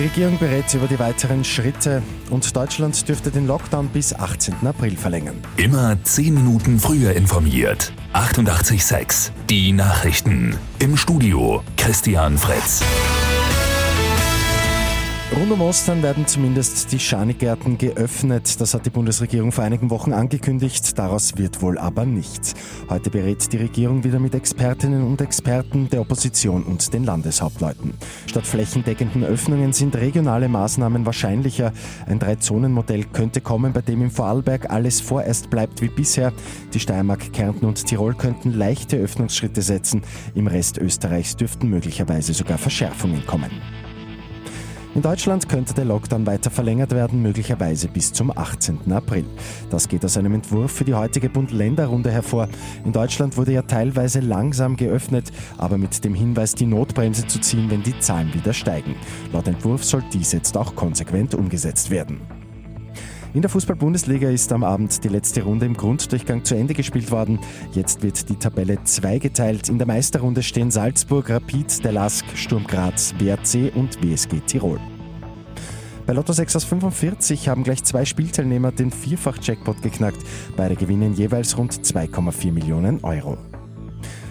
Regierung berät über die weiteren Schritte und Deutschland dürfte den Lockdown bis 18. April verlängern. Immer 10 Minuten früher informiert. 88.6 Die Nachrichten. Im Studio Christian Fritz. Rund um Ostern werden zumindest die Schanigärten geöffnet. Das hat die Bundesregierung vor einigen Wochen angekündigt. Daraus wird wohl aber nichts. Heute berät die Regierung wieder mit Expertinnen und Experten der Opposition und den Landeshauptleuten. Statt flächendeckenden Öffnungen sind regionale Maßnahmen wahrscheinlicher. Ein Drei-Zonen-Modell könnte kommen, bei dem im Vorarlberg alles vorerst bleibt wie bisher. Die Steiermark, Kärnten und Tirol könnten leichte Öffnungsschritte setzen. Im Rest Österreichs dürften möglicherweise sogar Verschärfungen kommen. In Deutschland könnte der Lockdown weiter verlängert werden, möglicherweise bis zum 18. April. Das geht aus einem Entwurf für die heutige Bund-Länder-Runde hervor. In Deutschland wurde ja teilweise langsam geöffnet, aber mit dem Hinweis, die Notbremse zu ziehen, wenn die Zahlen wieder steigen. Laut Entwurf soll dies jetzt auch konsequent umgesetzt werden. In der Fußball-Bundesliga ist am Abend die letzte Runde im Grunddurchgang zu Ende gespielt worden. Jetzt wird die Tabelle zweigeteilt. In der Meisterrunde stehen Salzburg, Rapid, der Lask, Sturm Graz, WRC und WSG Tirol. Bei Lotto 6 aus 45 haben gleich zwei Spielteilnehmer den Vierfach-Jackpot geknackt. Beide gewinnen jeweils rund 2,4 Millionen Euro.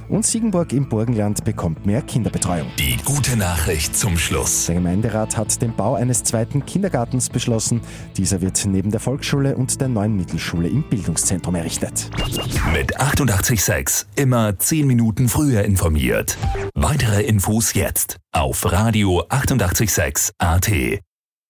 Und Siegenburg im Burgenland bekommt mehr Kinderbetreuung. Die gute Nachricht zum Schluss. Der Gemeinderat hat den Bau eines zweiten Kindergartens beschlossen. Dieser wird neben der Volksschule und der neuen Mittelschule im Bildungszentrum errichtet. Mit 886 immer 10 Minuten früher informiert. Weitere Infos jetzt auf Radio 886 AT.